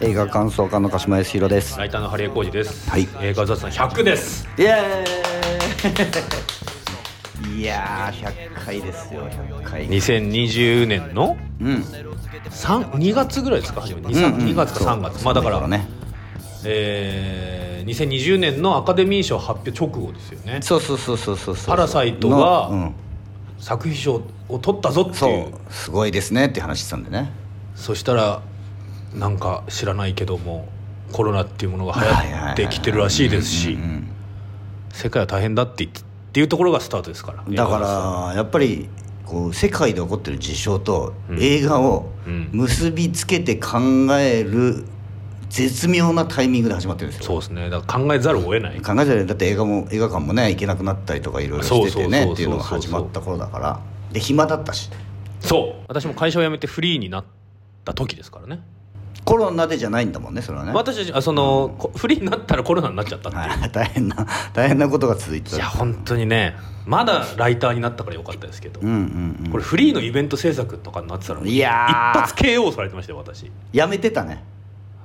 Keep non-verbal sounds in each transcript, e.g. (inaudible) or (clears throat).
映画感想家の鹿島康弘です。ライターのハリエコージです。はい。映画雑談100です。イエーイ。いやー100回ですよ。100回。2020年のうん。三2月ぐらいですか？初めて。2, うんうん。2月か3月、まあだからね。えー、2020年のアカデミー賞発表直後ですよね。そうそうそうそうそうそう。パラサイトがのうん。作品賞を取ったぞってそいう。う。すごいですねって話してたんでね。そしたらなんか知らないけどもコロナっていうものが流行ってきてるらしいですし世界は大変だって言っていうところがスタートですから。だからやっぱりこう世界で起こってる事象とうん。映画をうん。結びつけて考える絶妙なタイミングで始まってるんですよ。そうですね。だから考えざるを得ない。考えたらだって映画も映画館もね行けなくなったりとかいろいろしててねっていうのが始まった頃だから。で暇だったし。そう。私も会社を辞めてフリーになった時ですからねコロナでじゃないんだもんねそれはね。私たちあその、こフリーになったらコロナになっちゃったっていう、はい大変な (laughs) 大変なことが続いてた。いや本当にねまだライターになったからよかったですけど、うんうんうん。これフリーのイベント制作とかになってたらいやー。一発 KO されてましたよ私。やめてたね。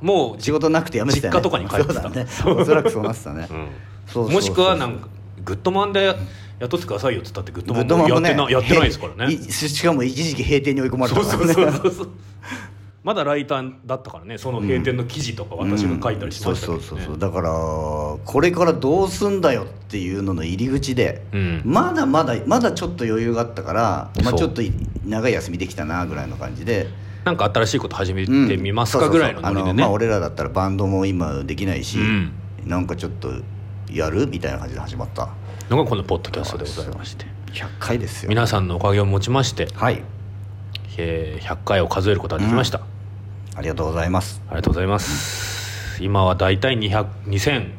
もう仕事なくてやめてたよね。実家とかに帰ってた。そうだね。おそらくそうなってたね。うん。そうそうそうもしくはなんかグッドマンで雇ってくださいよっつったってグッドグマンもやってなやってないですからね。しかも一時期閉店に追い込まれそうそうたからねそうそうそうまだライターだったからねその閉店の記事とか私が書いたりしましたけど、ね。そうそうそうそう。だからこれからどうすんだよっていうのの入り口で、うん。まだまだまだちょっと余裕があったから、まあ、ちょっと長い休みできたなぐらいの感じで。なんか新しいこと始めてうんみますかぐらいのノリでね。あのまあ、俺らだったらバンドも今できないし、うん。なんかちょっとやるみたいな感じで始まった。のがこのポッドキャストでございまして。100回ですよ。皆さんのおかげをもちまして、はい。えー100回を数えることができました、ありがとうございます。ありがとうございます、今は大体200 2000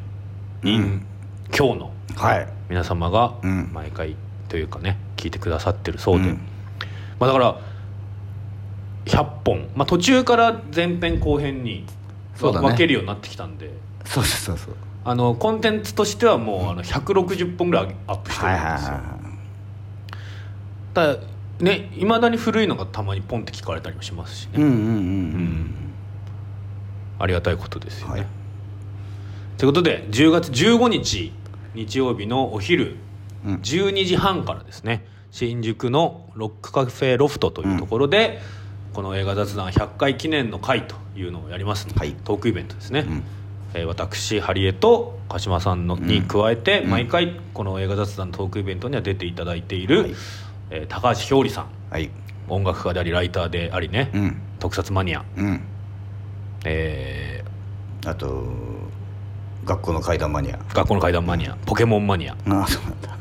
人。強のはい。皆様がうん。毎回というかね聞いてくださってるそうで、うん。まあ、だから100本、まあ、途中から前編後編に分けるようになってきたんで。そうそうそうそう。あのコンテンツとしてはもうあの160本ぐらいアップしてるはいはいんですよ、はただねいまだに古いのがたまにポンって聞かれたりもしますしね、いうんうんうん。うん。ありがたいことですよね。はい。ということで10月15日日曜日のお昼うん。12時半からですね新宿のロックカフェロフトというところで、この映画雑談100回記念の会というのをやりますので、はい。トークイベントですね、うん。えー私ハリエと鹿島さんのに加えて、うん。毎回この映画雑談トークイベントには出ていただいている、はいえー高橋ひょうりさん。はい。音楽家でありライターでありね、うん。特撮マニア、うん。えあと学校の怪談マニア。ー学校の怪談マニア。ポケモンマニア。ああそうなんだ。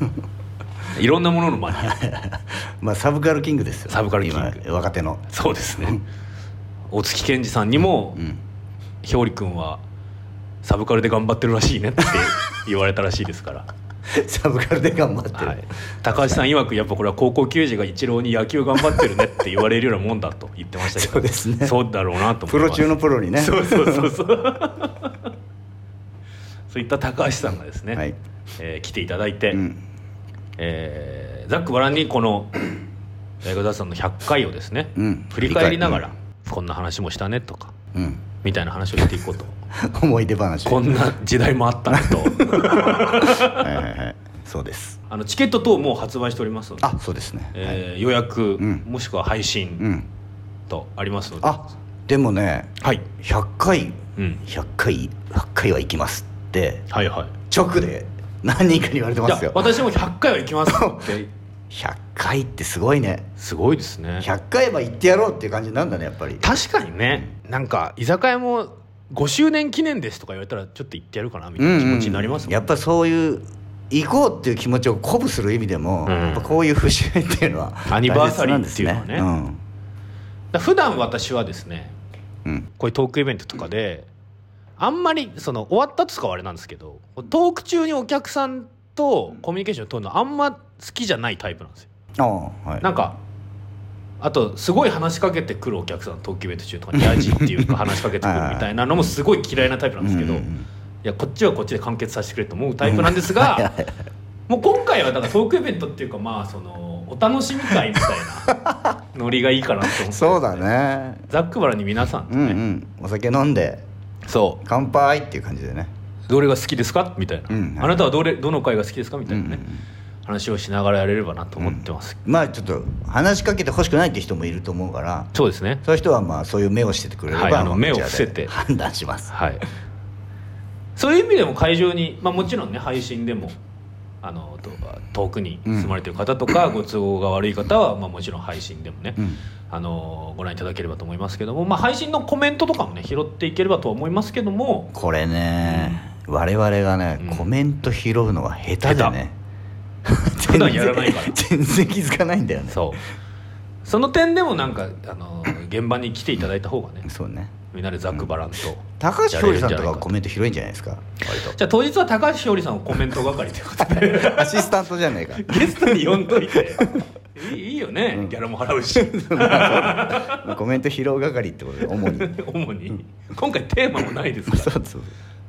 いろんなもののマニア。(laughs) まあサブカルキングですよ。サブカルキング。今若手の。そうですね。大月健二さんにもうん「ひょうりくんはサブカルで頑張ってるらしいね」って言われたらしいですから、サブカルで頑張ってる、はい、高橋さん曰くやっぱこれは高校球児がイチローに野球頑張ってるねって言われるようなもんだと言ってましたけど。そうですね。そうだろうなとプロ中のプロにね。そうそうそうそう。(laughs) そういった高橋さんがですね、はい。えー来ていただいて、うん。えーざっくばらんにこの映画雑談の100回をですね、うん。振り返りながら、こんな話もしたねとかうん。みたいな話をしていこうと (laughs) 思い出話。こんな時代もあったねと。(laughs) はいはいはい。そうです。あのチケット等もう発売しておりますので、あそうですね、はい。えー予約、ん。もしくは配う信ん。とありますので、あでもねはい、100回うん、100回100回は行きますってはいはい。直で何人かに言われてますよ。私も100回は行きますって。(laughs) 100回ってすごいね。すごいですね。100回は行ってやろうっていう感じなんだねやっぱり。確かにね。なんか居酒屋も5周年記念ですとか言われたらちょっと行ってやるかなみたいな気持ちになりますもんやっぱそういう行こうっていう気持ちを鼓舞する意味でも、うん。やっぱこういう節目っていうのはアニバーサリーっていうのはね。大切なん普段私はですねうん。うんこういうトークイベントとかであんまりその終わったとかはあれなんですけどトーク中にお客さんとコミュニケーションを取るのあんま好きじゃないタイプなんですよ。ああはい。なんかあとすごい話しかけてくるお客さんトークイベント中とかにヤジっていうか話しかけてくるみたいなのもすごい嫌いなタイプなんですけど、いやこっちはこっちで完結させてくれと思うタイプなんですがもう今回はだからトークイベントっていうかまあそのお楽しみ会みたいなノリがいいかなと思って、(laughs) そうだね。ざっくばらんに皆さんとね、お酒飲んでそう。乾杯っていう感じでね。どれが好きですか？みたいな、うん。あなたはどれどの回が好きですか？みたいなね、話をしながらやれればなと思ってます、まあちょっと話しかけてほしくないって人もいると思うからそうですね。そういう人はまあそういう目をしててくれれば、はいあの目を伏せて。判断します。はい。そういう意味でも会場に、まあ、もちろんね配信でもあのと遠くに住まれてる方とか、(laughs) ご都合が悪い方は、まあ、もちろん配信でもね、うん。あのご覧いただければと思いますけども、まあ、配信のコメントとかもね拾っていければとは思いますけどもこれね、我々がね、うん。コメント拾うのが下手でね (laughs) 普段やらないから。全然気づかないんだよね。そう。その点でもなんかあの現場に来ていただいた方がねそうね。みんなでざっくばらんと、高橋ひょうりさんとかかコメント広いんじゃないですか割じゃあ当日は高橋ひょうりさんをコメント係ということで。と (laughs) アシスタントじゃねえか。ゲストに呼んどいて。いいよね、うんギャラも払うし。コメント拾う係ってことで主に。(laughs) 主に。今回テーマもないですから。そうそう。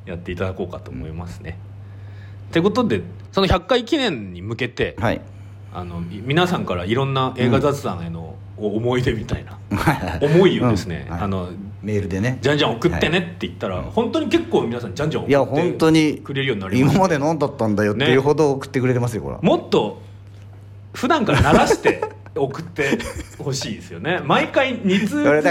やっていただこうかと思いますね。ってことでその100回記念に向けて、はい。あのみ皆さんからいろんな映画雑談への思い出みたいな、(laughs) 思いをですね、あのメールでね。じゃんじゃん送ってねって言ったら、本当に結構皆さんじゃんじゃんいや送って本当にくれるようになりま今したまで何だったんだよっていうほど送ってくれてますよこれもっと普段から鳴らして (laughs) 送ってほしいですよね。(laughs) 毎回2通ぐらい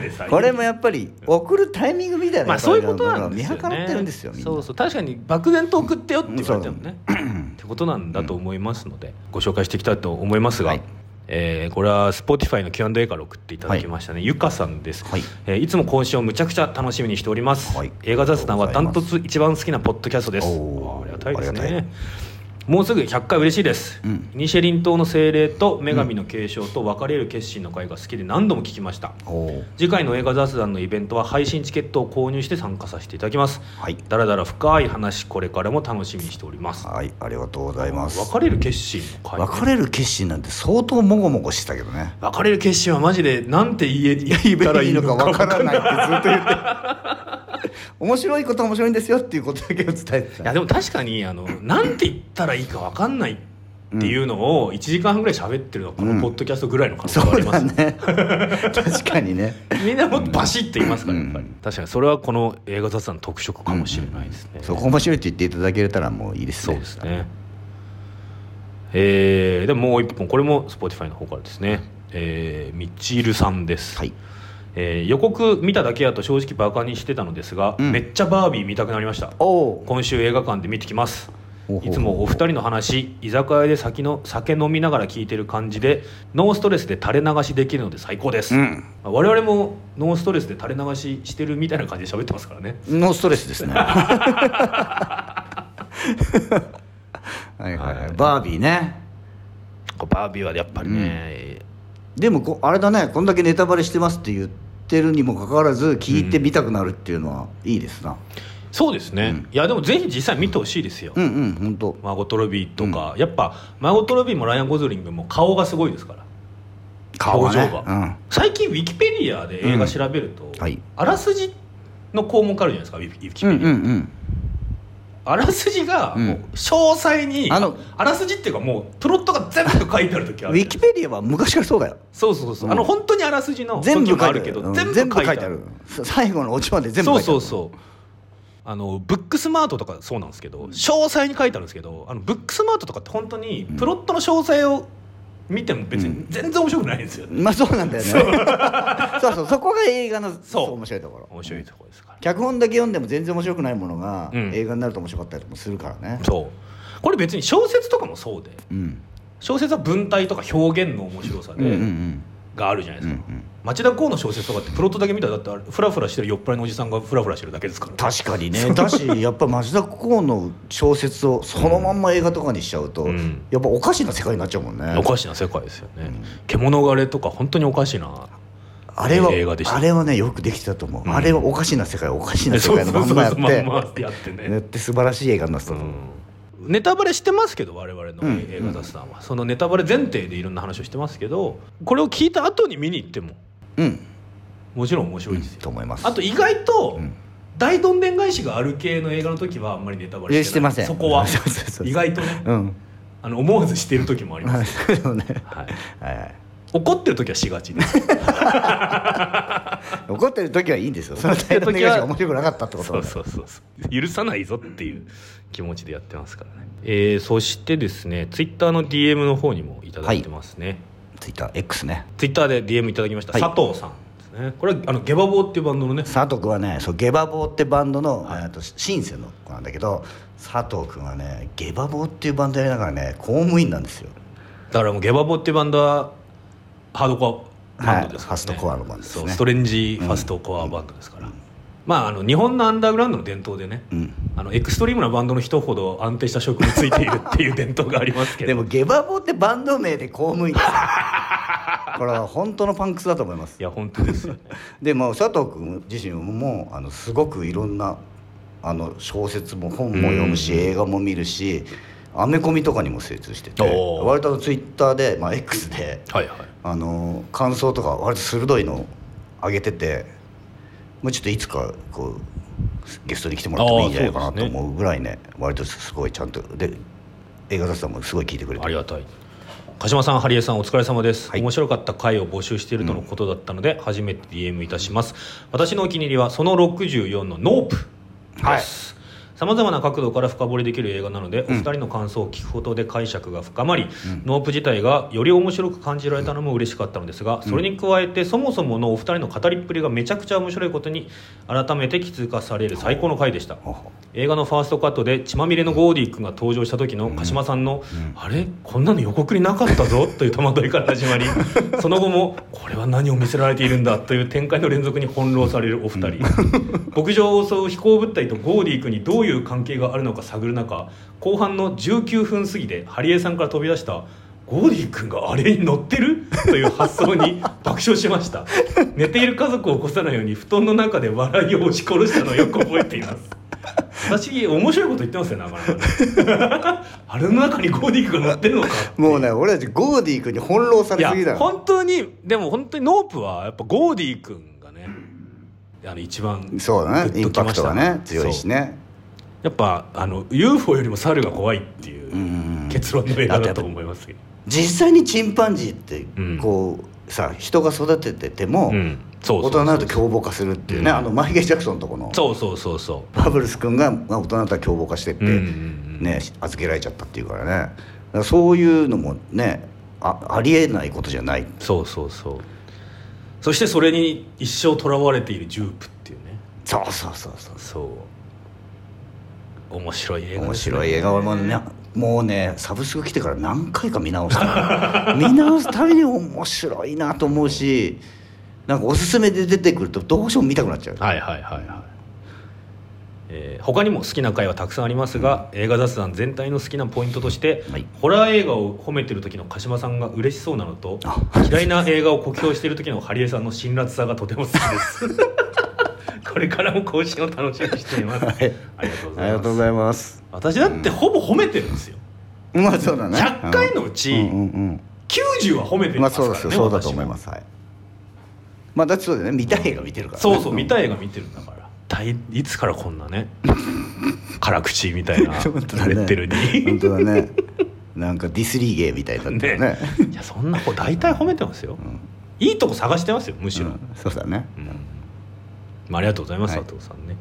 でささこれもやっぱり送るタイミングみたいなまあそういうことなんですよ、ね、見計らってるんですよそうそう。確かに漠然と送ってよって言われてもね。ってことなんだと思いますので、ご紹介していきたいと思いますが、はい。えーこれは Spotify の Q&A から送っていただきましたね、ゆかさんです、はい。えーいつも更新をむちゃくちゃ楽しみにしております、はい。映画雑談はダントツ一番好きなポッドキャストです。ありがたいですねもうすぐ100回嬉しいです、うん。イニシェリン島の精霊と女神の継承と別れる決心の会が好きで何度も聞きました。おー次回の映画雑談のイベントは配信チケットを購入して参加させていただきます。はい。だらだら深い話これからも楽しみにしております。はいありがとうございます。別れる決心の会。別れる決心なんて相当もごもごしてたけどね。別れる決心はマジでなんて言え言ったらいいのかわから分ないってずっと言って (laughs) 面白いことは面白いんですよっていうことだけを伝えてた。いやでも確かにあのなんて言ったらいいか分かんないっていうのを1時間半ぐらい喋ってるのはこのポッドキャストぐらいの可能性があります、だね。(laughs) 確かにね。みんなもっとバシッと言いますからやっぱり、うん。確かにそれはこの映画雑談の特色かもしれないですね、そこ面白いって言っていただけたらもういいですね。そうですね。えー、でももう一本これも Spotify の方からですね。えー、みちるさんです、はいえー予告見ただけやと正直バカにしてたのですが、うん。めっちゃバービー見たくなりました。今週映画館で見てきます。いつもお二人の話居酒屋で先の酒飲みながら聞いてる感じでノーストレスで垂れ流しできるので最高です、うん。我々もノーストレスで垂れ流ししてるみたいな感じで喋ってますからね。ノーストレスですね。(laughs) はいはいはい、はい。バービーね。バービーはやっぱりね、でもこあれだね。こんだけネタバレしてますって言ってるにもかかわらず聞いてみたくなるっていうのはいいですな。そうですね、うん。いやでもぜひ実際見てほしいですよ、うんうん本当。マーゴット・ロビーとか、やっぱマーゴット・ロビーもライアン・ゴズリングも顔がすごいですから。顔がね。表情が。最近ウィキペディアで映画調べると、うん。はい。あらすじの項目あるじゃないですかウィキペディア、うんうんうんあらすじが詳細に、あのあらすじっていうかもうプロットが全部書いてある時あウるィキペディアは昔からそうだよ。そうそうそう、う。ん。あの本当にあらすじの全部あるけど、書いてある。うん。全部書いてある。全部書いてある。最後のオチまで全部書いてある。そうそうそう。あのブックスマートとかそうなんですけど詳細に書いてあるんですけどあのブックスマートとかって本当にプロットの詳細を見ても別に全然面白くないんですよ、まあそうなんだよね。そう。(laughs) そうそこが映画のそう。面白いところ。面白いところですから。脚本だけ読んでも全然面白くないものが、うん。映画になると面白かったりもするからね。そう。これ別に小説とかもそうで。うん。小説は文体とか表現の面白さうんうんうで、ん。があるじゃないですか、うんうん町田光の小説とかってプロットだけ見たらだってフラフラしてる酔っ払いのおじさんがフラフラしてるだけですから。確かにね。だしやっぱ町田公の小説をそのまんま映画とかにしちゃうと、うん。やっぱおかしな世界になっちゃうもんね。おかしな世界ですよね、うん獣狩れとか本当におかしなあれは映画でした。あれはねよくできてたと思う、うん。あれはおかしな世界おかしな世界のまんまやってやってね。やって素晴らしい映画になってたと。思う、うん。ネタバレしてますけど我々のうん。映画雑談は、そのネタバレ前提でいろんな話をしてますけどこれを聞いた後に見に行ってもうん。もちろん面白いですよ、と思います。あと意外と、うん。大どんでん返しがある系の映画の時はあんまりネタバレしてない。してません。そこは。(laughs) そうそうそう意外とね。うん。あの思わずしてる時もあります、(laughs) ね。はい、はいはい。怒ってる時はしがちです。(laughs) 怒ってる時はいいんですよ。その対談のが面白くなかったってことそなんだうそうそうそう。許さないぞっていう気持ちでやってますからね、えーそしてですねツイッターの DM の方にもいただいてますね、ツイッター X ね。ツイッターで DM いただきました、はい。佐藤さんですね。これはあのゲバボーっていうバンドのね。佐藤君はねそうゲバボーってバンドの、えーとシンセの子なんだけど佐藤君はねゲバボーっていうバンドやりながらね公務員なんですよ。だからもうゲバボーっていうバンドはハードコアバンドですからね、はい。ファストコアのバンドですね。そうストレンジファストコアバンドですから、まああの日本のアンダーグラウンドの伝統でね、うん。あのエクストリームなバンドの人ほど安定した職についているっていう伝統がありますけど。でもゲバボーってバンド名で公務員これは本当のパンクスだと思います。いや本当です (laughs) でも佐藤君自身もあのすごくいろんなあの小説も本も読むし、うん。映画も見るしアメコミとかにも精通してて割とツイッターで、まあ、X ではいはい。あの感想とか割と鋭いのを上げててもうちょっといつかこうゲストに来てもらってもいいんじゃないかなと思うぐらいね割とすごいちゃんとで映画雑談もすごい聞いてくれてありがたい。鹿島さん、ハリエさん、お疲れ様です、はい。面白かった回を募集しているとのことだったので、初めて DM いたします。私のお気に入りは、その64のノープです。さまざまな角度から深掘りできる映画なので、お二人の感想を聞くことで解釈が深まり、ノープ自体がより面白く感じられたのも嬉しかったのですがそれに加えてそもそものお二人の語りっぷりがめちゃくちゃ面白いことに改めて気づかされる最高の回でした。映画のファーストカットで血まみれのゴーディー君が登場した時の鹿島さん。の「あれ？こんなの予告になかったぞ」という戸惑いから始まり (laughs) その後も「これは何を見せられているんだ」という展開の連続に翻弄されるお二人。牧場を襲う飛行物体とゴーディー君にどういう関係があるのか探る中後半の19分過ぎでハリエさんから飛び出した「ゴーディー君があれに乗ってる?」という発想に爆笑しました。寝ている家族を起こさないように布団の中で笑いを押し殺したのをよく覚えています。私面白いこと言ってますよなかなか。ねあれの中にゴーディー君が乗ってるのかもうね俺たちゴーディー君に翻弄されすぎだよ本当にでも本当にノープはやっぱゴーディー君がねあの一番そうだね。インパクトがね強いしねやっぱあの UFO よりも猿が怖いっていううん結論の映画だと思いますけど。実際にチンパンジーってうんこう、さ人が育ててても、うん。そう大人になると凶暴化するっていうね、うん。あのマイケル・ジャクソンのとこのそうそうそうそバブルス君がまあ大人になったら凶暴化してって、ううんうんうん。ね預けられちゃったっていうからね。らそういうのもねあありえないことじゃない。そうそうそう。そしてそれに一生とらわれているジュープっていうね。そうそうそうそう。そう面白い映画ね。面白い映画。もねもうねサブスク来てから何回か見直した (laughs) 見直すたびに面白いなと思うしなんかおすすめで出てくるとどうしても見たくなっちゃう。はいはいはいはい、えー他にも好きな回はたくさんありますが、映画雑談全体の好きなポイントとして、はい。ホラー映画を褒めてる時の鹿島さんが嬉しそうなのとあ嫌いな映画を酷評している時のハリエさんの辛辣さがとても好きです (laughs) これからも更新を楽しみにしています、はい。ありがとうごありがとうございます。ざいます私だってほぼ褒めてるんですよ。まあそうだね。100回のうちうんうん90は褒めてうんまあますからね、そうですよそうだと思います。はい。まあだってそうだよね。見たい映画見てるからね、そうそう見たい映画見てるんだから。だいいつからこんなね (laughs) 辛口みたいな本当だね。レッテルに。本当だね。なんかディスリーゲーみたいになってるね。いやそんな子大体褒めてますよ、いいとこ探してますよむしろ、うん。そうだね。うんまあ、ありがとうございます、はい。佐藤さんね。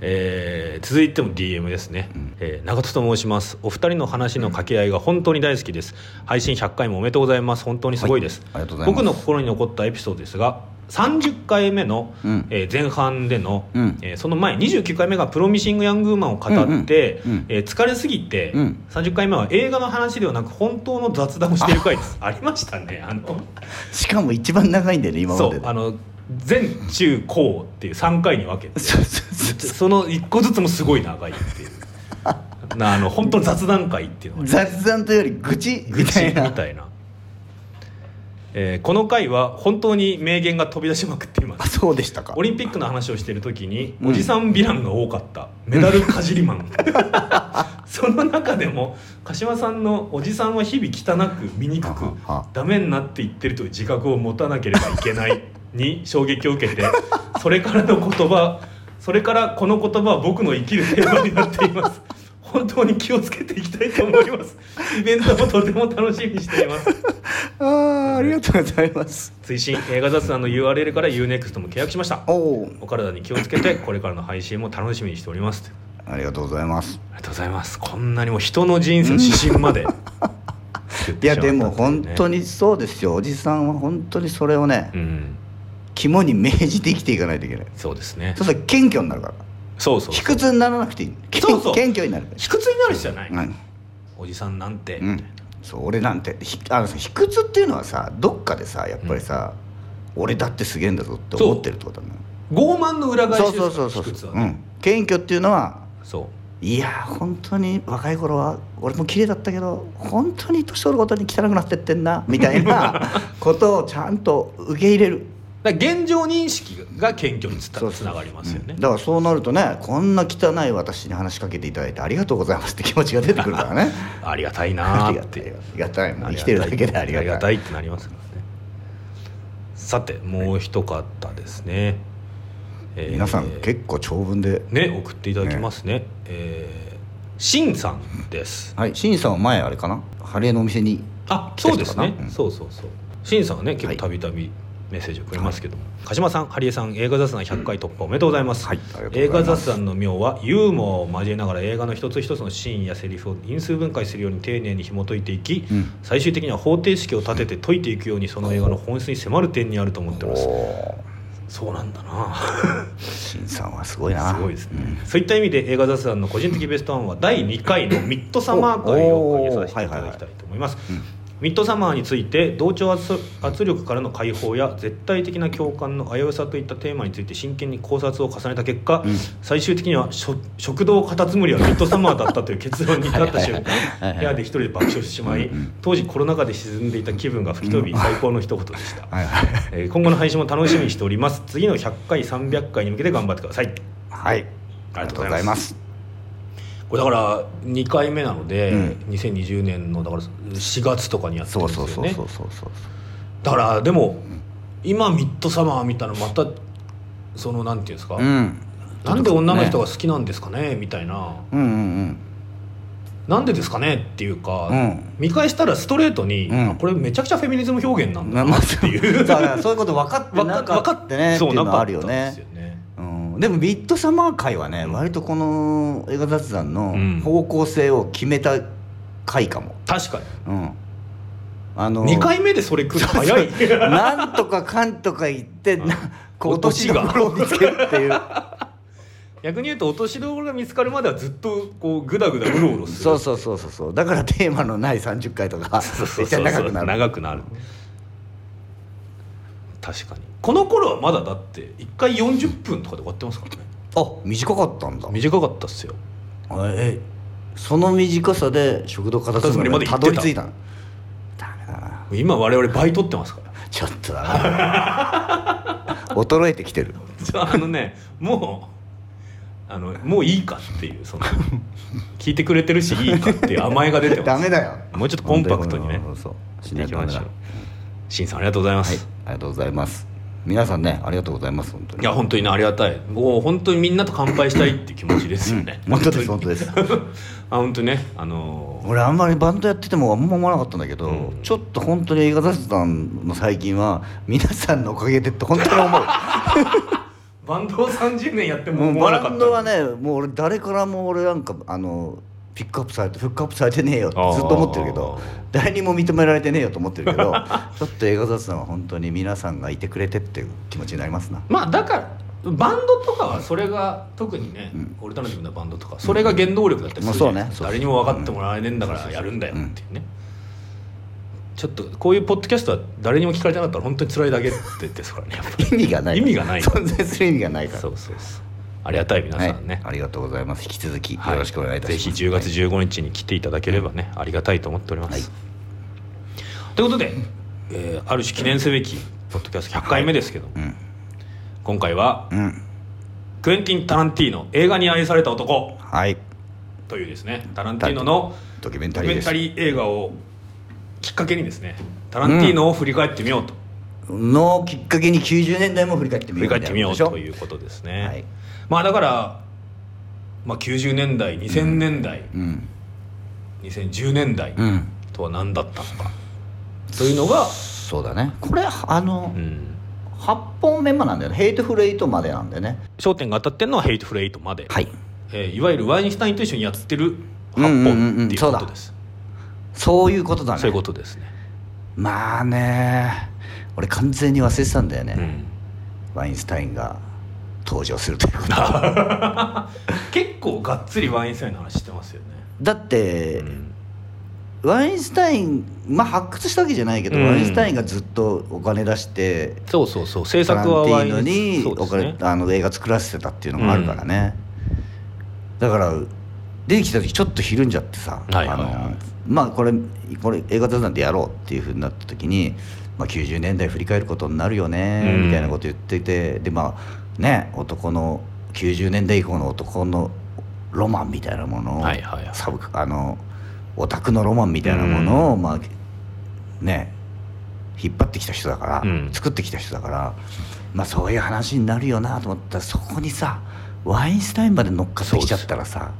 えー続いても DM ですね、うん。えー長門と申します。お二人の話の掛け合いが本当に大好きです。配信100回もおめでとうございます。本当にすごいです、はい。ありがとうございます。僕の心に残ったエピソードですが30回目の、うん。えー前半での、うん。えーその前29回目が「プロミシング・ヤング・ウーマン」を語って、うんうん。うんえー疲れすぎて、うん。30回目は映画の話ではなく本当の雑談をしている回です。(laughs) ありましたねあの。しかも一番長いんだよね今までで。そうあの前中高っていう3回に分けて (laughs) その1個ずつもすごい長いっていう。なあの本当の雑談会っていうのが雑談というより愚痴。みたいな。みたいな、えーこの回は本当に名言が飛び出しまくっていまあすそうでしたか。オリンピックの話をしている時に、うん。おじさんヴィランが多かった。メダルかじりマン。(laughs) その中でも鹿島さんのおじさんは日々汚く醜くダメになっていってるという自覚を持たなければいけないに衝撃を受けてそれからの言葉それからこの言葉は僕の生きるテーマになっています。本当に気をつけていきたいと思います。イベントもとても楽しみにしています。あーありがとうございます。追伸映画雑談の URL から UNEXT も契約しました。おおお体に気をつけてこれからの配信も楽しみにしております。ありがとうございます。ありがとうございます。こんなにも人の人生の指針まで。いやでも本当ににそうですよ。おじさんは本当にそれをね、うん肝に銘じて生きていかないといけない。そうですね。そうすると謙虚になるから。そうそう卑屈にならなくていい。そうそう。謙虚になる。卑屈になる必要はない、うん。おじさんなんて、うん、そう俺なんて。ひあのさ卑屈っていうのはさどっかでさやっぱりさ、俺だってすげえんだぞって思ってるってことだね傲慢の裏返しそうですそうそうそうう。卑屈はね、ん、謙虚っていうのはそう。いや本当に若い頃は俺も綺麗だったけど本当に年取るごとに汚くなってってんなみたいなことをちゃんと受け入れるだ現状認識が謙虚につつながりますよね。うん、だからそうなるとねこんな汚い私に話しかけていただいてありがとうございますって気持ちが出てくるからね。(laughs) ありがたいなありがたい。ありがたい。生きてるだけでありがたい。ってなりますからね。さてもう一方ですね、えー皆さん結構長文でね送っていただきますね。えーしんさんです。はい。しんさんは前あれかな？ハレーのお店にあそうですね、うん。そうそうそう。しんさんはね結構たびたびメッセージをくれますけども、鹿島さんハリエさん映画雑談100回突破おめでとうございます、映画雑談の妙はユーモアを交えながら映画の一つ一つのシーンやセリフを因数分解するように丁寧に紐解いていき、うん。最終的には方程式を立てて解いていくようにその映画の本質に迫る点にあると思っておます。おそうなんだな。しんさんはすごいな。すごいですね、そういった意味で映画雑談の個人的ベストワンは第2回のミッドサマー会を上げさせていただきたいと思います、うんミッドサマーについて同調圧圧力からの解放や絶対的な共感の危うさといったテーマについて真剣に考察を重ねた結果、うん。最終的には食食堂カタツムリはミッドサマーだったという結論に至った瞬間部屋で一人で爆笑してしまい当時コロナ禍で沈んでいた気分が吹き飛び最高の一言でした、はいはいえー今後の配信も楽しみにしております。次の100回300回に向けて頑張ってください。はい。ありがとうございますこれだから2回目なので、うん。2020年のだから4月とかにやってるんですよね。そうそうそうそうそうだからでも今ミッドサマー見たらまたそのなんていうんですか、うん。なんで女の人がね好きなんですかねみたいな。うんうんなんでですかねっていうか、うん。見返したらストレートに、うん。あこれめちゃくちゃフェミニズム表現なんうんだなっていう。そういうこと分かってなかってねってそういうのはあるよなかったんねですよねうん。でもミッドサマー会はね、割とこの映画雑談のうん。方向性を決めた回かも、確かに。うん、あの2回目でそれ来るの早い。なんとかかんとか言って、う落としどころを見つけるっていう。(laughs) 逆に言うと落としどころが見つかるまではずっとこうグダグダうろうろする。そうそうそうそうそう。だからテーマのない30回とかめっちゃ長くなる。長くなる確かに。この頃はまだだって1回40分とかで終わってますからね。あ短かったんだ。短かったっすよ。えその短さで食堂片付けまでた。どり着いたの？ダメだな。今我々倍取ってますから。ちょっとだな。(laughs) 衰えてきてる。ああのねもうあのもういいかっていうその聞いてくれてるしいいかっていう甘えが出てます。(laughs) ダメだよ。もうちょっとコンパクトにね。そうそう。ししていきましょうしんさんありがとうございます、はいありがとうございます。皆さんねありがとうございます本当に。いや本当にねありがたい。もう本当にみんなと乾杯したいっていう気持ちですよね、うん。本当です本当です。(laughs) あ本当にねあのー俺あんまりバンドやっててもあんま思わなかったんだけど、うん。ちょっと本当に映画雑談の最近は皆さんのおかげでって本当に思う。(laughs) バンドを30年やっても思わなかった。バンドはねもう俺誰からも俺なんかあのピックアップされてフックアップされてねえよってずっと思ってるけど誰にも認められてねえよと思ってるけど (laughs) ちょっと映画雑談は本当に皆さんがいてくれてっていう気持ちになりますな。まあだからバンドとかはそれが特にね、うん。オルタナティブなバンドとかそれが原動力だったりするうね。誰にも分かってもらえねえんだからやるんだよっていうね、ちょっとこういうポッドキャストは誰にも聞かれてなかったら本当に辛いだけってですからね意味がない。意味がない存在する意味がないから。そうそうそうありがたい皆さんね、はい、ありがとうございます。引き続きよはい。ろしくお願いいたします、ぜひ10月15日に来ていただければね、ありがたいと思っております、はい。ということで、えーある種記念すべきポッドキャスト100回目ですけど、うん。今回はうん。クエンティン・タランティーノ映画に愛された男。はい。というですねタランティーノのドキュメンタリー映画をきっかけにですねタランティーノを振り返ってみようと、のきっかけに90年代も振り返ってみようということですね、はいまあだからまあ、90年代2000年代、うん。2010年代うん。とは何だったのかというのが、そうだね。これあの、うん、8本目まなんだよね。ヘイトフルエイトまでなんだよね。焦点が当たってるのはヘイトフルエイトまで、はい。えーいわゆるワインスタインと一緒にやってる8うんうんうんうん。本っていうことです、そういうことだね。そういうことですね、まあね俺完全に忘れてたんだよね、うん。ワインスタインが登場するということ (laughs) 結構がっつりワインスタインの話してますよね、だって、うん。ワインスタインまあ発掘したわけじゃないけど、うん。ワインスタインがずっとお金出してそうそうそう。制作はワインィーノにお金、ね。あの映画作らせてたっていうのがあるからね、だから出てきた時ちょっとひるんじゃってさ、はいはいはい。あのまあこれこれ映画雑談でやろうっていうふうになった時に、まあ、90年代振り返ることになるよね、うん。みたいなこと言っててでまあね男の90年代以降の男のロマンみたいなものを、はいはいはい。サブあのオタクのロマンみたいなものを、まあね引っ張ってきた人だから、うん。作ってきた人だからまあそういう話になるよなと思ったらそこにさワインスタインまで乗っかってきちゃったらさ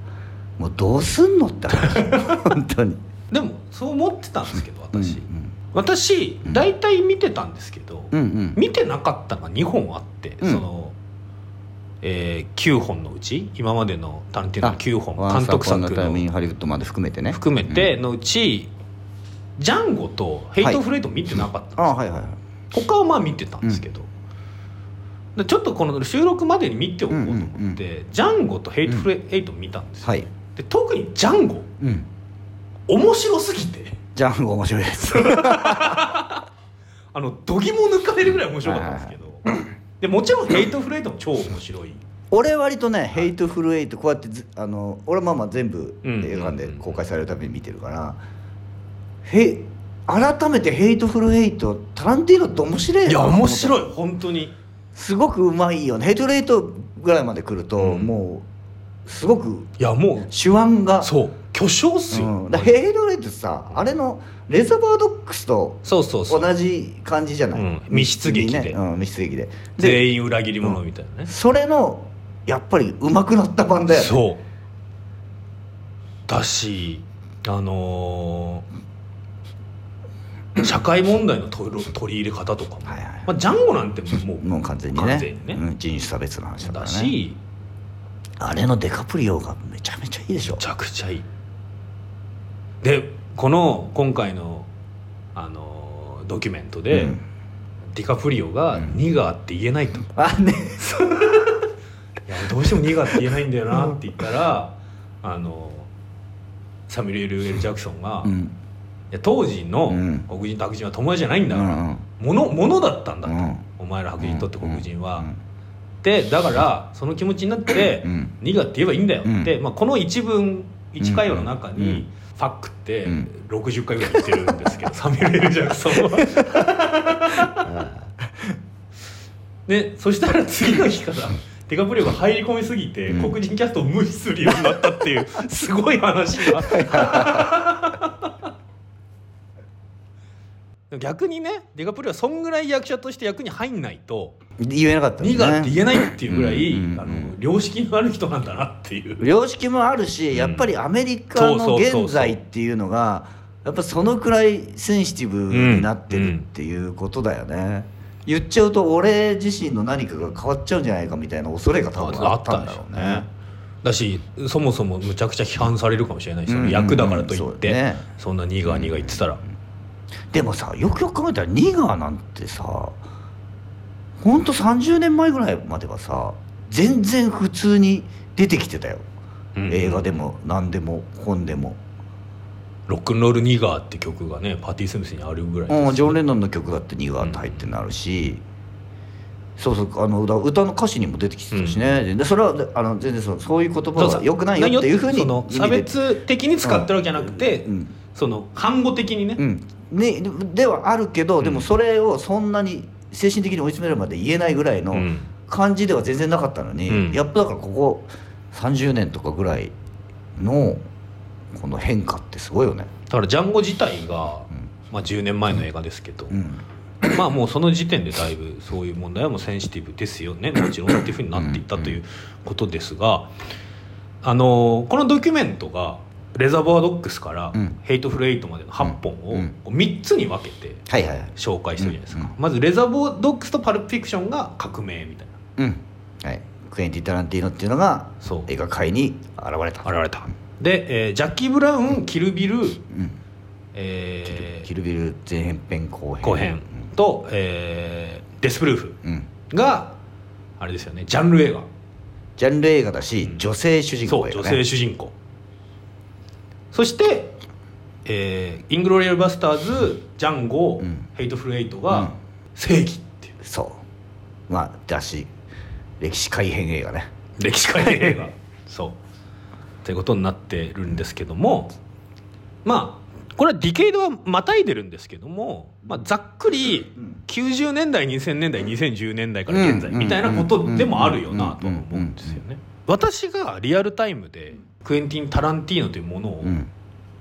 もうどうすんのって話。(laughs) 本当に。でもそう思ってたんですけど私、うん私大体見てたんですけど、うんうん。見てなかったのが2本あって、うん。その、えー9本のうち今までのタランティーノの9本監督作のハリウッドまで含めてね。含めてのうち、ジャンゴとヘイトフレイト見てなかったんですはい。はいはい他はまあ見てたんですけど、でちょっとこの収録までに見ておこうと思って、うんうんうん。ジャンゴとヘイトフルエイト見たんですよ、はい。で特にジャンゴうん。面白すぎて。ジャンゴ面白いです。(laughs) あの度肝抜かれるぐらい面白かったんですけど、でもちろんヘイトフルエイトも超面白い。俺割とね「ヘイトフルエイトこうやってずあの俺まあまあ全部うん映画館で公開されるたびに見てるから、へ改めて「ヘイトフルエイトタランティーノって面白いないや面白いい本当に。すごくうまいよね。ヘイトフルエイトぐらいまで来ると、うん。もうすごくいやも手腕がうそう巨匠っすよ、うん、だヘイトフルエイトってさあれのレザボアドッグスとそうそうそう。同じ感じじゃない、うん。密室劇で。ね。うん、密室劇で。で全員裏切り者みたいなね、それのやっぱり上手くなった版だよね。そう。だしあのー社会問題の取り取り入れ方とかも、はいはいまあ、ジャンゴなんてもうもう完全にね。完全にね。うん、人種差別の話だからだねしあれのデカプリオがめちゃめちゃいいでしょ。めちゃくちゃいい。でこの今回の、あのードキュメントで、うん。ディカプリオがうん「ニガー」って言えないと、いあね。(laughs) やどうしても「ニガー」って言えないんだよなって言ったら、あのサミュエル・エル・ジャクソンが、いうん。や当時のうん。黒人と白人は友達じゃないんだから、うんものものだったんだと、うん。お前ら白人にとって黒人は、うんでだからその気持ちになって「うん。ニガって言えばいいんだよ」うん。って、まあ、この一文一会話の中に、うん。ファックってうん。60回ぐらい言ってるんですけど、(laughs) サミュエル・ジャクソンは。(laughs) でそしたら次の日からデカプリオが入り込みすぎて、うん。黒人キャストを無視するようになったっていうすごい話が (laughs) 逆にねデカプリオはそんぐらい役者として役に入んないと言えなかった「もんね。ニガって言えない」っていうぐらい、うんうんうん。あの良識のある人なんだなっていう。良識もあるし、やっぱりアメリカの現在っていうのがやっぱそのくらいセンシティブになってるっていうことだよね、言っちゃうと俺自身の何かが変わっちゃうんじゃないかみたいな恐れが多分あったんだろうね。だしそもそもむちゃくちゃ批判されるかもしれないし、その役だからといって、ね。そんなニガーニガー言ってたら、でもさよくよく考えたらニガーなんてさほんと30年前ぐらいまではさ全然普通に出てきてたよ、うん。映画でも何でも本でも、ロックンロールニガーって曲がねパティ・スミスにあるぐらいですうん、ジョン・レノンの曲だってニガーって入ってなるし、そうそうあの歌歌の歌詞にも出てきてたしね、でそれはであの全然そうそういう言葉はよくないよっていうふうに差別的に使ってるわけじゃなくて、うん。その反語的にね、うんね、ではあるけど、でもそれをそんなに精神的に追い詰めるまで言えないぐらいのうん。感じでは全然なかったのに、うん。やっぱだからここ30年とかぐらいのこの変化ってすごいよね。だからジャンゴ自体が、うん。まあ、10年前の映画ですけど、うん。まあもうその時点でだいぶそういう問題はもうセンシティブですよねもちろんっていうふうになっていったということですがあのこのドキュメントがレザボアドッグスからうん。ヘイトフルエイトまでの8本をうん。こう3つに分けて紹介してるじゃないですか、まずレザボアドッグスとパルプフィクションが革命みたいな。うん。はい。クエンティン・タランティーノっていうのが映画界に現れた。現れた。で、えージャッキー・ブラウンキルビル、うん。えーキルビル前編編。後編。後編と、えーデスプルーフうん、うんがあれですよね。ジャンル映画。ジャンル映画だし、うん。女性主人そう女公ね、性主人公そして、えーイングロリアス・バスターズジャンゴ、うん。ヘイトフル・エイトうん。が正義っていう。そう。まあだし歴史改変映画ね。歴史改変映画。そう。ということになってるんですけどもまあこれはディケイドはまたいでるんですけども、まあ、ざっくりうん。90年代2000年代2010年代から現在みたいなことでもあるよなとは思うんですよね私がリアルタイムでクエンティン・タランティーノというものをうん。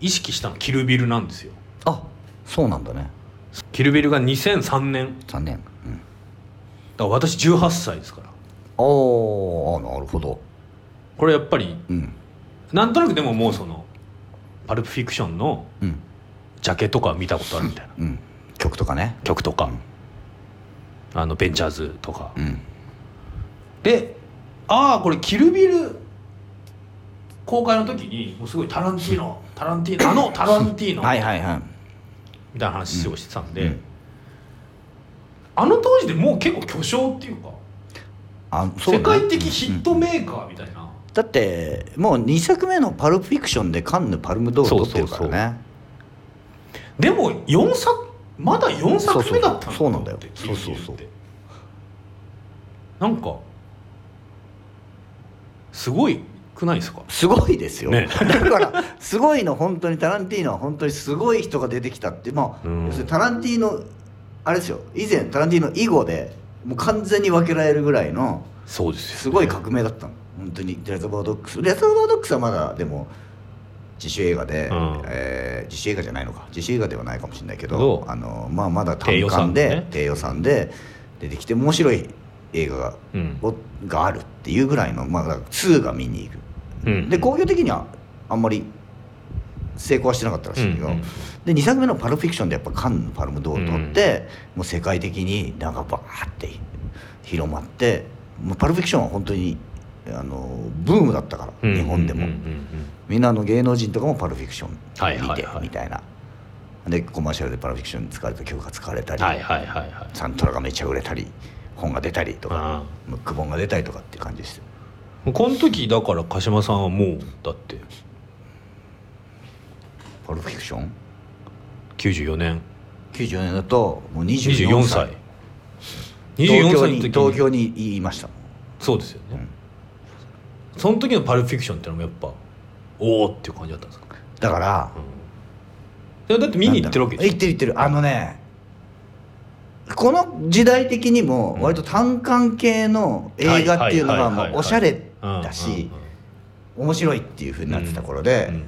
意識したのはキルビルなんですよ。あそうなんだね。キルビルが2003年3年うん。だから私18歳ですから。おーあなるほど。これやっぱりうん。なんとなくでももうそのパルプフィクションのうん。ジャケとか見たことあるみたいな。うん。曲とかね。曲とか、あのベンチャーズとか、うん。でああこれキルビル公開の時にもうすごいタランティーノタランティーノあのタランティーノはいはいはい。みたいな話をしてたんで、うん。あの当時でもう結構巨匠っていうかあそうね。世界的ヒットメーカーみたいな、だってもう2作目の「パルプフィクション」でカンヌ・パルムドール取ってるからね。でも4作まだ4作目だったそうそうなんだよ。そうそうそう。なんかすごいくないですか？すごいですよ、ね。(laughs) だからすごいの本当にタランティーノは本当にすごい人が出てきたってまあ、うん。要するにタランティーノあれですよ。以前タランティーノ以後でもう完全に分けられるぐらいのそうですよ、すごい革命だったの。本当に。レザーバードックス。レザーバードックスはまだでも自主映画で、うん。えー自主映画じゃないのか。自主映画ではないかもしれないけどどあの、まあ、まだ単低予算館で低予算で出てきて面白い映画が,、うん。をがあるっていうぐらいの、まあ、だから2が見に行く、うん。で興行的にはあんまり成功はしてなかったらしいけど、うんうんで2作目の「パルフィクション」でやっぱカンヌ・パルムドール取って、もう世界的になんかバーって広まってもうパルフィクションは本当にあのブームだったから、うん日本でも、うんうん。うんみんなあの芸能人とかもパルフィクションはい見てみたいな。でコマーシャルでパルフィクションに使われた曲が使われたり、サントラがめっちゃ売れたり本が出たりとかあムック本が出たりとかっていう感じですあこの時だから鹿島さんはもうだって。パルフィクション？94年。94年だともう24 24歳。歳24東京に東京に言いましたそうですよね、その時のパルプフィクションってのもやっぱおおっていう感じだったんですか、だからうん、だって見に行ってるわけでしょ。行ってる行ってる。あのねこの時代的にも割と単館系の映画っていうのがはいはいはいはいまあおしゃれうんだしうん。面白いっていうふうになってた頃うでん。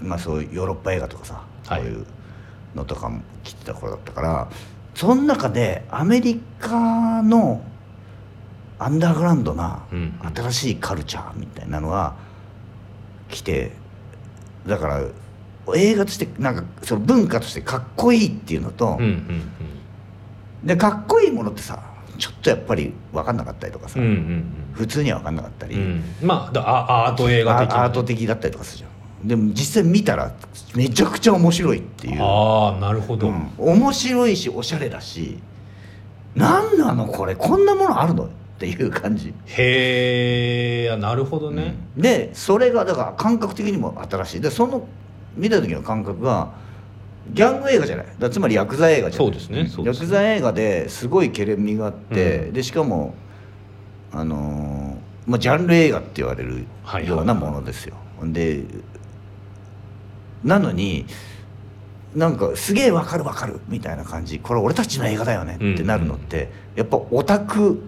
まあそういうヨーロッパ映画とかさそはい。ういうのとかも来てた頃だったからその中でアメリカのアンダーグラウンドなうん新しいカルチャーみたいなのが来てだから映画としてなんかその文化としてかっこいいっていうのと、うんうんでかっこいいものってさちょっとやっぱり分かんなかったりとかさ、うんうんうん。普通には分かんなかったり、うん。うんまあだあアート映画的な。アアート的だったりとかするじゃん。でも実際見たらめちゃくちゃ面白いっていう、ああなるほど、うん。面白いしおしゃれだし何なのこれこんなものあるのっていう感じ、へえなるほどね、でそれがだから感覚的にも新しい。でその見た時の感覚がギャング映画じゃない。だつまりヤクザ映画じゃない。そうですね。そうでヤクザ映画ですごいけれみがあって、うん。でしかもあのーまあ、ジャンル映画って言われるはいはいようなものですよ、でなのになんかすげえわかるわかるみたいな感じ。これ俺たちの映画だよねってなるのって、やっぱオタク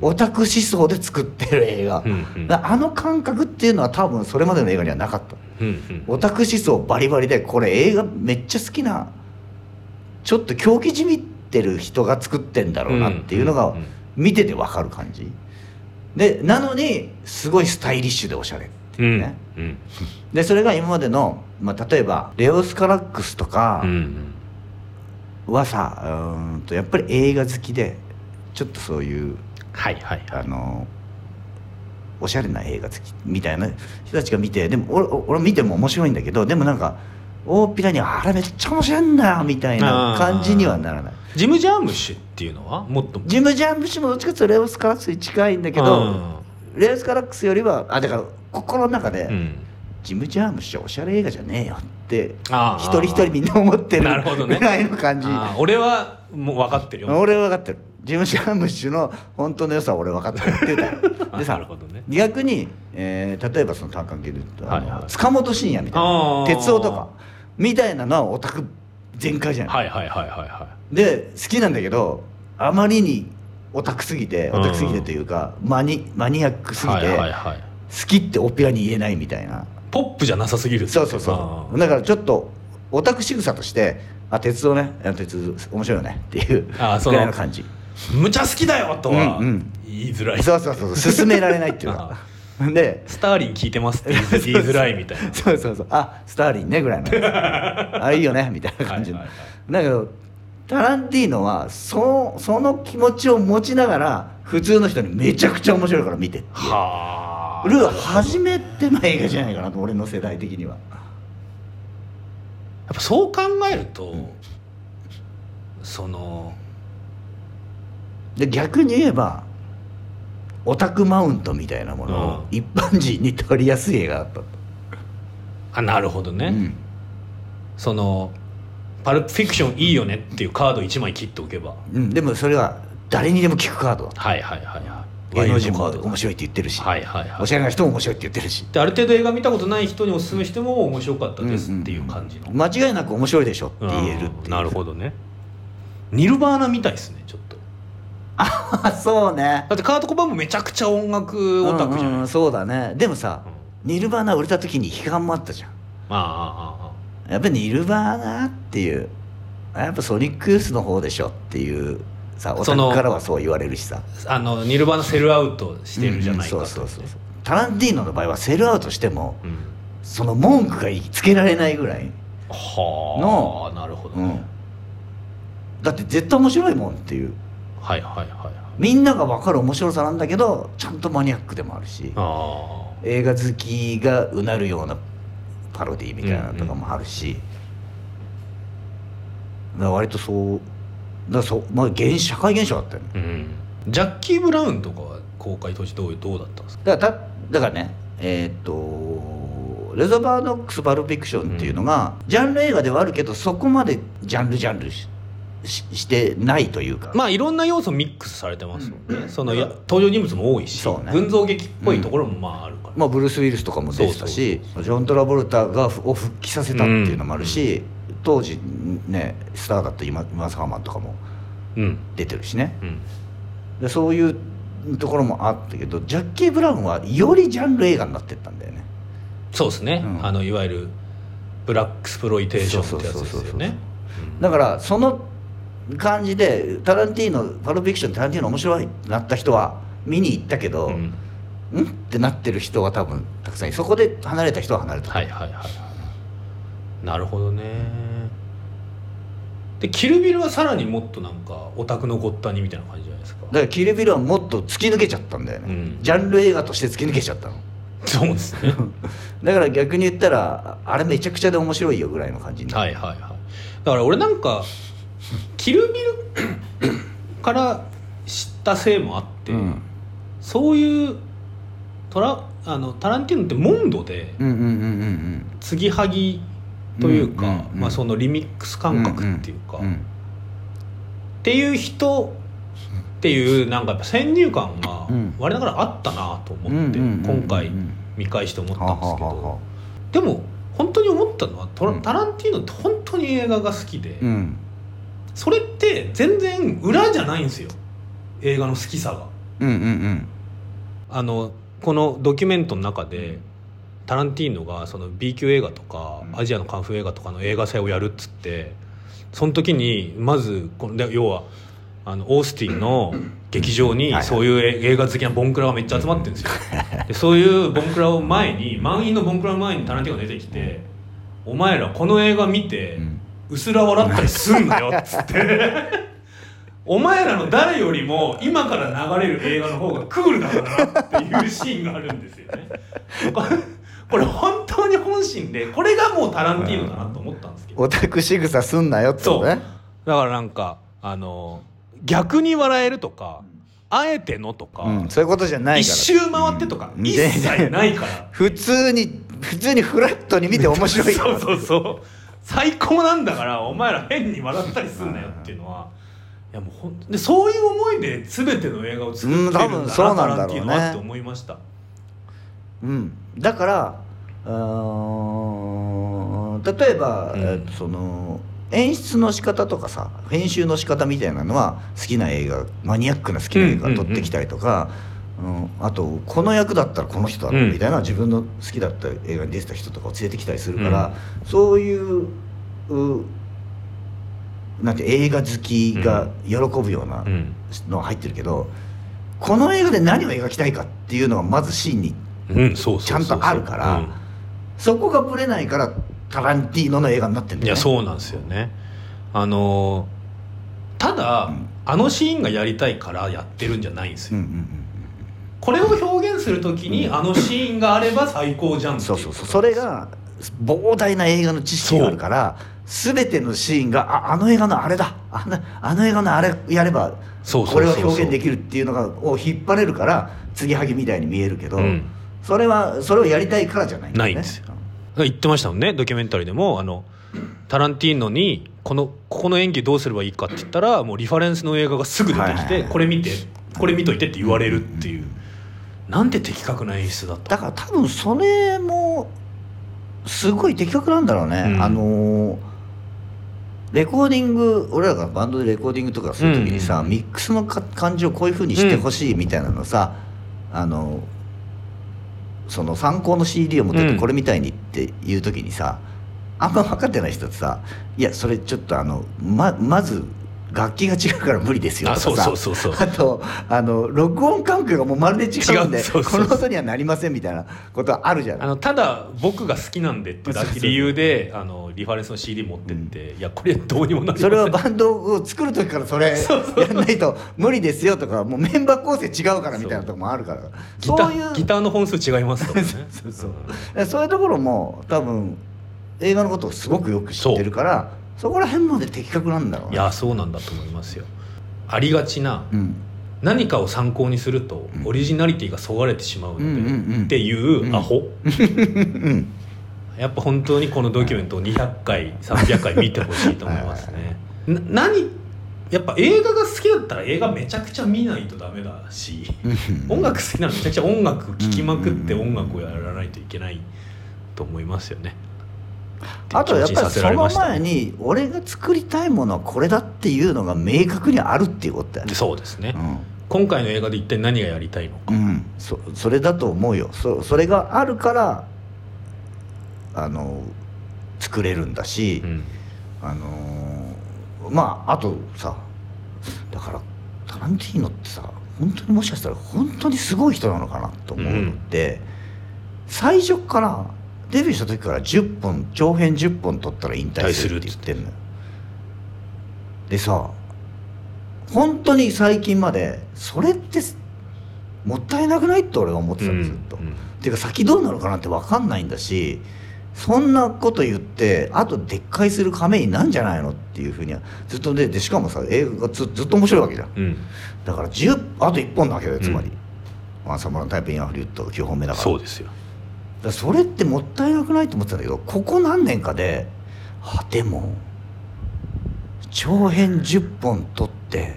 オタク思想で作ってる映画、うんうん。あの感覚っていうのは多分それまでの映画にはなかった。うんうん。オタク思想バリバリでこれ映画めっちゃ好きなちょっと狂気じみってる人が作ってんだろうなっていうのがんんん。見ててわかる感じ。でなのにすごいスタイリッシュでおしゃれっていうね、うんでそれが今までの、まあ、例えばレオスカラックスとかうんはさ、うーんとやっぱり映画好きでちょっとそういうはいはいはい。あのおしゃれな映画好きみたいな人たちが見てでも俺俺見ても面白いんだけどでもなんか大っぴらにあれめっちゃ面白いんだよみたいな感じにはならない。ジム・ジャームッシュっていうのは？もっと。ジム・ジャンプ氏もどっちかっていうとレオス・カラックスに近いんだけどレオス・カラックスよりはあだから心の中で、うん。ジム・ジャーム氏はおしゃれ映画じゃねえよって一人一人みんな思ってるなるほどね。ぐらいの感じ、俺はもう分かってるよ。俺は分かってる。ジム・ジャーム氏の本当の良さは俺分かってるって言うた。よ (laughs) でなさるほどね。逆に、えー例えばその単関係で言うと、はいはい。塚本慎也みたいあなー。哲夫とかみたいなのはオタク全開じゃない、はいはいはいはいはで好きなんだけどあまりにオタクすぎてうんオタクすぎてというか、マニマニアックいすぎて、はいはいはい。好きってオペラに言えないみたいな。ポップじゃなさすぎるそうそうそう。だからちょっとオタク仕草として「あ鉄道ね。鉄道面白いよね」っていうぐらいの感じ。むちゃ好きだよとはうんうん。言いづらい、そうそうそうそう。進められないっていうか。(laughs) でスターリン聞いてますって言いづらいみたいな。(laughs) そうそうそう。あスターリンねぐらいの (laughs) あいいよねみたいな感じの。はいはいだけどタランティーノはそのその気持ちを持ちながら普通の人にめちゃくちゃ面白いから見てっていう。はあ。ルー初めての映画じゃないかなと俺の世代的には。やっぱそう考えると、そので逆に言えばオタクマウントみたいなものをうん。一般人に取りやすい映画だったと、あなるほどね、うん。そのパルプフィクションいいよねっていうカード1枚切っておけば。うん、でもそれは誰にでも聞くカードはいはいはいはい芸能人も面白いって言ってるし、はいはいはい。おしゃれな人も面白いって言ってるし。である程度映画見たことない人におすすめしても面白かったですっていう感じの、間違いなく面白いでしょって言えるっていう。うんなるほどね。ニルバーナみたいですねちょっと。あそうね。だってカート・コバーンもめちゃくちゃ音楽オタクじゃないうんうんそうだね。でもさ、ニルバーナ売れた時に批判もあったじゃん。あああああやっぱりニルバーナっていうやっぱソニックユースの方でしょっていうさオタそのクからはそう言われるしさ。ああのニルバーナセルアウトしてるじゃないかと、うんうんそうそうそうそう。タランティーノの場合はセルアウトしてもうん。その文句がつけられないぐらい、はあなるほどね、うん、だって絶対面白いもんっていう。はいはいはいはい。みんなが分かる面白さなんだけどちゃんとマニアックでもあるしあ映画好きがうなるようなパロディみたいなのとかもあるし、だから割とそうだそう、まあ、現社会現象だったよね。あうん。ジャッキー・ブラウンとかは公開当時どうどうだったんですか？だからただからねえーっとレザバーノックス・パルフィクションっていうのが、ジャンル映画ではあるけどそこまでジャンルジャンルしししてないというか、まあいろんな要素ミックスされてますもんね、そのや登場人物も多いし、ね。群像劇っぽいところもまああるから、まあ、ブルース・ウィルスとかも出てたしジョン・トラボルタがふを復帰させたっていうのもあるし、当時ねスターだった今今サーマンとかもうん。出てるしね。うん。でそういうところもあったけどジャッキー・ブラウンはよりジャンル映画になってったんだよね。そうですね、うん。あのいわゆるブラックスプロイテーションってやつですよね。だからその感じでタランティーノパルフィクションタランティーノ面白いってなった人は見に行ったけど、うんうんってなってる人は多分たくさんそこで離れた人は離れた、はいはいはいはいなるほどねでキルビルはさらにもっとなんかオタクのごったにみたいな感じじゃないですか。だからキルビルはもっと突き抜けちゃったんだよね、うん。ジャンル映画として突き抜けちゃったの。そうですね。(laughs) だから逆に言ったらあれめちゃくちゃで面白いよぐらいの感じになるはいはいはい。だから俺なんかキルビルから知ったせいもあって、うん。そういうトラあのタランティーノってモンドでうんうんうんうん。継ぎはぎというか、まあ、そのリミックス感覚っていうか、っていう人っていうなんかやっぱ先入観がうん。我ながらあったなとうん思って今回見返して思ったんですけど。でも本当に思ったのはタランティーノって本当に映画が好きでそれって全然裏じゃないんですよ。映画の好きさが。うんうんうん。あのこのドキュメントの中でタランティーノがその B 級映画とかうんアジアのカンフー映画とかの映画祭をやるっつってその時にまずこので要はああのオースティンの (clears throat) 劇場にそういう映画好きなボンクラがめっちゃ集まってるんですよ (laughs) でそういうボンクラを前に満員のボンクラの前にタランティーノが出てきて「お前らこの映画見てうすら笑ったりすんなよ」っつって。(laughs) お前らの誰よりも今から流れる映画の方がクールだからなっていうシーンがあるんですよね。これ本当に本心でこれがもうタランティーノだなと思ったんですけど。オタク仕草すんなよってことね。だからなんかあの逆に笑えるとかあえてのとか、うん、そういうことじゃないから。一周回ってとか、うん。一切ないから。(laughs) 普通に普通にフラットに見て面白い。(laughs) そうそうそう。最高なんだからお前ら変に笑ったりすんなよっていうのは。いやもうほんでそういう思いで全ての映画を作ってるんだな、うん多分そうなんだろうね。タランティーノはって思いましたうん、だから例えば、うん。えっとその演出の仕方とかさ編集の仕方みたいなのは好きな映画マニアックな好きな映画撮ってきたりとか、うん。あとこの役だったらこの人だみたいな自分の好きだった映画に出てた人とかを連れてきたりするから、そういううなんて映画好きが喜ぶようなうん、のは入ってるけど、この映画で何を描きたいかっていうのがまずシーンにうん、そうそうそうそう。ちゃんとあるからそこがぶれないからタランティーノの映画になってるんうんいだよね。やそうなんですよね。あのただ、うん。あのシーンがやりたいからやってるんじゃないんですよ、うんうんこれを表現するときにあのシーンがあれば最高じゃんそうそうそう。それが膨大な映画の知識があるから全てのシーンがああの映画のあれだ。あのあの映画のあれやればこれを表現できるっていうのがを引っ張れるから継ぎはぎみたいに見えるけど、うんそれはそれをやりたいからじゃないね。ないんです。よ言ってましたもんねドキュメンタリーでも。あのタランティーノにこのここの演技どうすればいいかって言ったらもうリファレンスの映画がすぐ出てきてこれ見てこれ見といてって言われるっていう。なんて的確な演出だった。だから多分それもすごい的確なんだろうね、うん。あのーレコーディング俺らがバンドでレコーディングとかする時にさ、うん。ミックスのか感じをこういうふうにしてほしいみたいなのさ、あのその参考の CD を持ってってうん。これみたいにっていう時にさ、あんま分かってない人ってさ「いやそれちょっとあのままず楽器が違うから無理ですよ」あとかさ。そうそうそうそう。あとあの録音環境がもうまるで違うんでこの音にはなりませんみたいなことはあるじゃない。あのただ僕が好きなんでって理由であのリファレンスの CD 持ってって、いやこれどうにもなりそれはバンドを作る時からそれやんないと無理ですよとかもうメンバー構成違うからみたいなとこもあるから。ギタそういうーギターの本数違いますとかね。(laughs) そうそうそう。いうところも多分映画のことをすごくよく知ってるからそこら辺まで的確なんだろうね。いやそうなんだと思いますよ。ありがちなうん。何かを参考にするとうん。オリジナリティがそがれてしまうので、うんうんうん。っていうアホ、うん。やっぱ本当にこのドキュメントを200回300回見てほしいと思いますね。な何やっぱ映画が好きだったら映画めちゃくちゃ見ないとダメだしうん。音楽好きならめちゃくちゃ音楽聴きまくってうん。音楽をやらないといけないと思いますよねあとやっぱりその前にに俺が作りたいものはこれだっていうのが明確にあるっていうことだよね。そうですね、うん。今回の映画で一体何がやりたいのか、うん、そそれだと思うよ。そそれがあるからあの作れるんだし、うん。あのーまああとさだからタランティーノってさ本当にもしかしたら本当にすごい人なのかなと思うのって、最初からデビューした時から10本長編10本取ったら引退するって言ってんのよ。でさ本当に最近までそれってもったいなくないって俺は思ってたんですずっと。うん。うんっていうか先どうなるかなって分かんないんだしそんなこと言ってあと撤回する亀になんじゃないのっていうふうにはずっとででしかもさ映画がずずっと面白いわけじゃん。うん。だから10あと1本なわけだよつまり「ワンサムランタイプインアフリウッド」9本目だから。そうですよだそれってもったいなくないと思ってたんだけどここ何年かであでも長編10本取って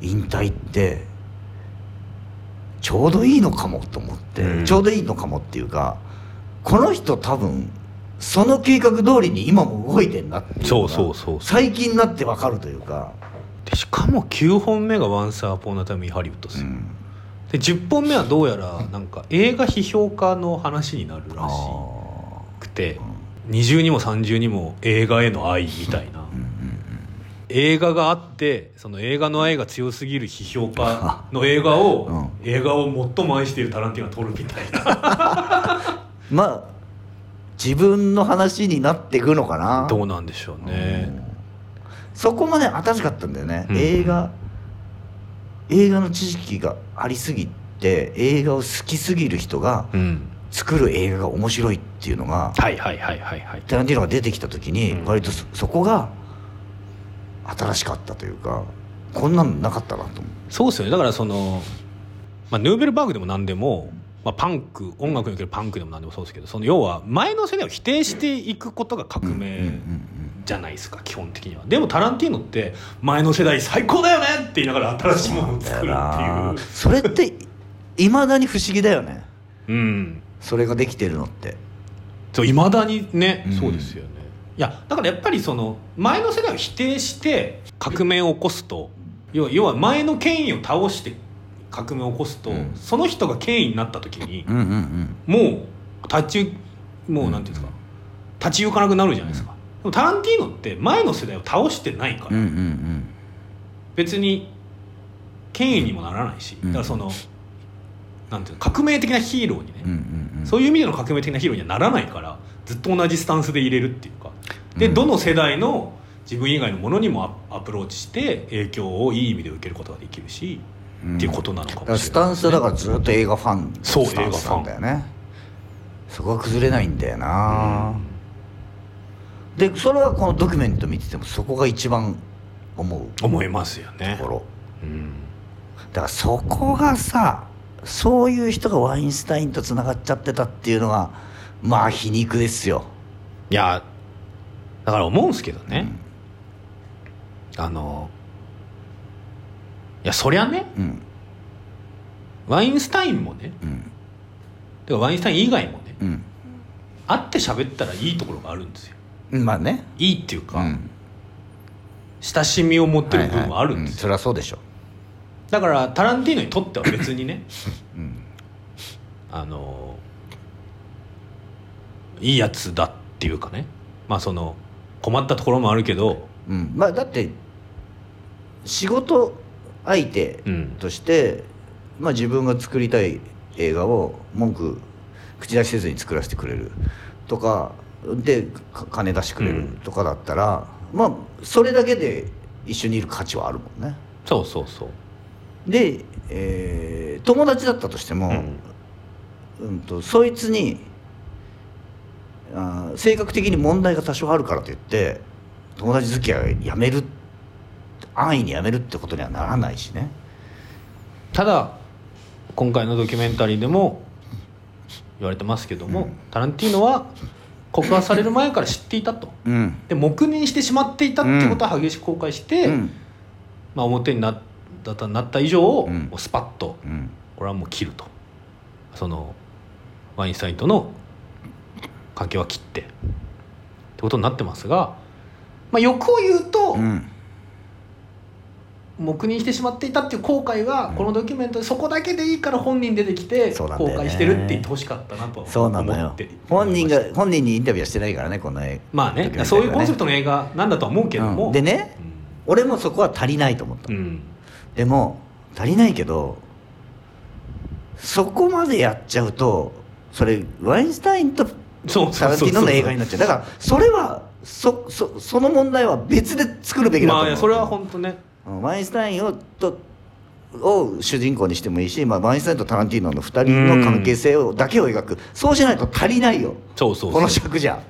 引退ってちょうどいいのかもと思って、うん。ちょうどいいのかもっていうかこの人多分その計画通りに今も動いてんなってそうそうそう最近になって分かるというか、でしかも9本目が「ワンサーポーナタイムインハリウッド」ですよ、うん、で10本目はどうやらなんか映画批評家の話になるらしあくて二重にも三重にも映画への愛みたいな。映映画があってその映画の愛が強すぎる批評家 (laughs) の映画を、う映画を最も愛しているタランティーノが撮るみたいな。(laughs) まあ自分の話になっていくのかな。どうなんでしょうね、そこまで新しかったんだよね、うん。映画映画の知識がありすぎて映画を好きすぎる人がうん、作る映画が面白いっていうのがはいはいはいはいはい。タランティーノが出てきた時にうん。割とそそこが新しかったというかこんなのなかったなと思そうですよね。だからその、まあ、ヌーベルバーグでも何でも、まあ、パンク音楽におけるパンクでも何でもそうですけどその要は前の世代を否定していくことが革う。命じゃないですか基本的には。でもタランティーノって前の世代最高だよねって言いながら新しいものを作るなっていう。それっていまだに不思議だよね。うん。それができてるのって。そういまだにね、うん。そうですよね。いやだからやっぱりその前の世代を否定して革命を起こすと要は要は前の権威を倒して革命を起こすと、うん。その人が権威になった時にうんうんうん。もう立ちもうなんていうんですか、立ち行かなくなるじゃないですか、でもタランティーノって前の世代を倒してないから、うんうんうん。別に権威にもならないし。うん。だからその、なんていうの革命的なヒーローにね、うんうんうん。そういう意味での革命的なヒーローにはならないからずっと同じスタンスで入れるっていうか。で、うん。どの世代の自分以外のものにもアアプローチして影響をいい意味で受けることができるし、うん。っていうことなのかもしれない。だからスタンスはだからずっと映画ファンそうスタン。スなんだよね。そこは崩れないんだよな、でそれはこのドキュメント見ててもそこが一番思う。思いますよね。ところ。うん。だからそこがさそういう人がワインスタインとつながっちゃってたっていうのがまあ皮肉ですよ、いやだから思うんですけどね、あのいやそりゃねうん。ワインスタインもねうん。ワインスタイン以外もねうん。会って喋ったらいいところがあるんですよ。うんまあね。いいっていうか、うん。親しみを持ってる部分はあるんですよ、そりゃそうでしょ。だからタランティーノにとっては別にね (laughs) うん。あのいいやつだっていうかね。まあその困ったところもあるけどうん。まあだって仕事相手うん。として、まあ、自分が作りたい映画を文句口出しせずに作らせてくれるとかでか金出してくれるとかだったら、まあそれだけで一緒にいる価値はあるもんね。そうそうそうで、えー友達だったとしても、うんうんとそいつにあー性格的に問題が多少あるからといって友達付き合いやめる安易にやめるってことにはならないしね。ただ今回のドキュメンタリーでも言われてますけども、タランティーノは告発される前から知っていたと。うん。で黙認してしまっていたっていうことは激しく後悔して、うん。まあ、表になったなった以上、うん。もうスパッとうん。これはもう切ると。そのワインスタインとの関係は切って。ってことになってますが、まあ、欲を言うと、うん黙認してしまっていたっていう後悔は、このドキュメントでそこだけでいいから本人出てきて後悔してるって言ってほしかったなとそうなのよ思って本人が本人にインタビューはしてないからねこの絵。まあねドキュメンタリーはそういうコンセプトの映画なんだとは思うけども、うん。でね俺もそこは足りないと思った、うん、うんでも足りないけどそこまでやっちゃうとそれワインスタインとそうタランティーノの映画になっちゃう。だからそれはそそその問題は別で作るべきだと思う、まあそれは本当ね。うんワインスタインをとを主人公にしてもいいし、まあ、ワインスタインとタランティーノの2人の関係性をだけを描く。そうしないと足りないよ。そうそうそう。この尺じゃ、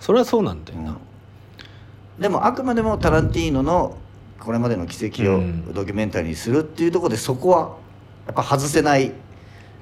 それはそうなんだよな、うん。でもあくまでもタランティーノのこれまでの奇跡をうん。ドキュメンタリーにするっていうところでそこはやっぱ外せない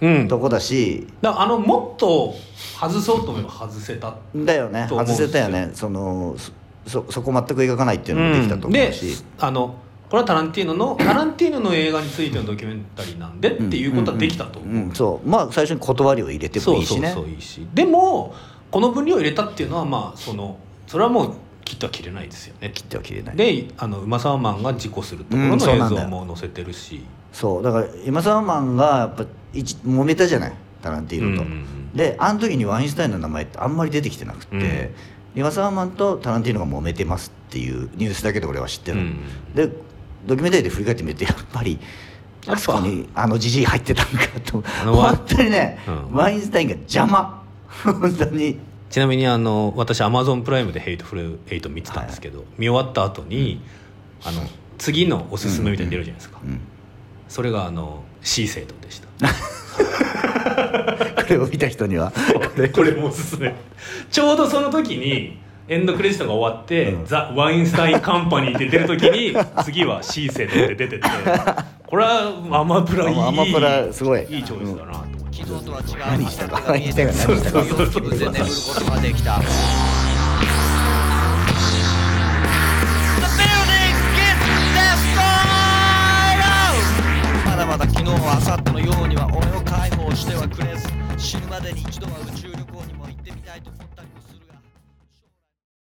うん。とこだし、だからあのもっと外そうと思えば外せただよね。外せたよね。そのそそそこ全く描かないっていうのもできたと思うし、であのこれはタランティーノのタランティーノの映画についてのドキュメンタリーなんでっていうことはできたと。思う、んん。そう。まあ最初に断りを入れてもいいしね。そうそうそういいしでもこの分量を入れたっていうのはまあそのそれはもう切っては切れないですよね。切っては切れない。であの馬沢マンが事故するところうんの映像も載せてるし、そう。だから今沢マンがやっぱ一揉めたじゃない？タランティーノと、うんうんうん。であの時にワインスタインの名前ってあんまり出てきてなくて、リガサーマンとタランティーノが揉めてますっていうニュースだけで俺は知ってる、うん。でドキュメンタリーで振り返ってみるとやっぱりあそこにあのじじい入ってたんかと。本当にね、うん。ワインスタインが邪魔。本当に。ちなみにあの私アマゾンプライムで「ヘイトフルエイト見てたんですけど、見終わった後にあの次のおすすめみたいに出るじゃないですか、うん。それがあの C 生徒でした。(laughs) これを見た人には。(laughs) これもおすすめ。ちょうどその時にエンドクレジットが終わって「うん。ザ・ワインスタイン・カンパニー」って出る時に (laughs) 次は C 生徒って出てて。(laughs) これはアマプラいいアマプラすごい。いいチョイスだなと思って、昨日とは違う。何したか何したか何したか自分で眠ることができた The building gets destroyed! まだまだ昨日は明後日のようには俺を解放してはくれず。死ぬまでに一度は宇宙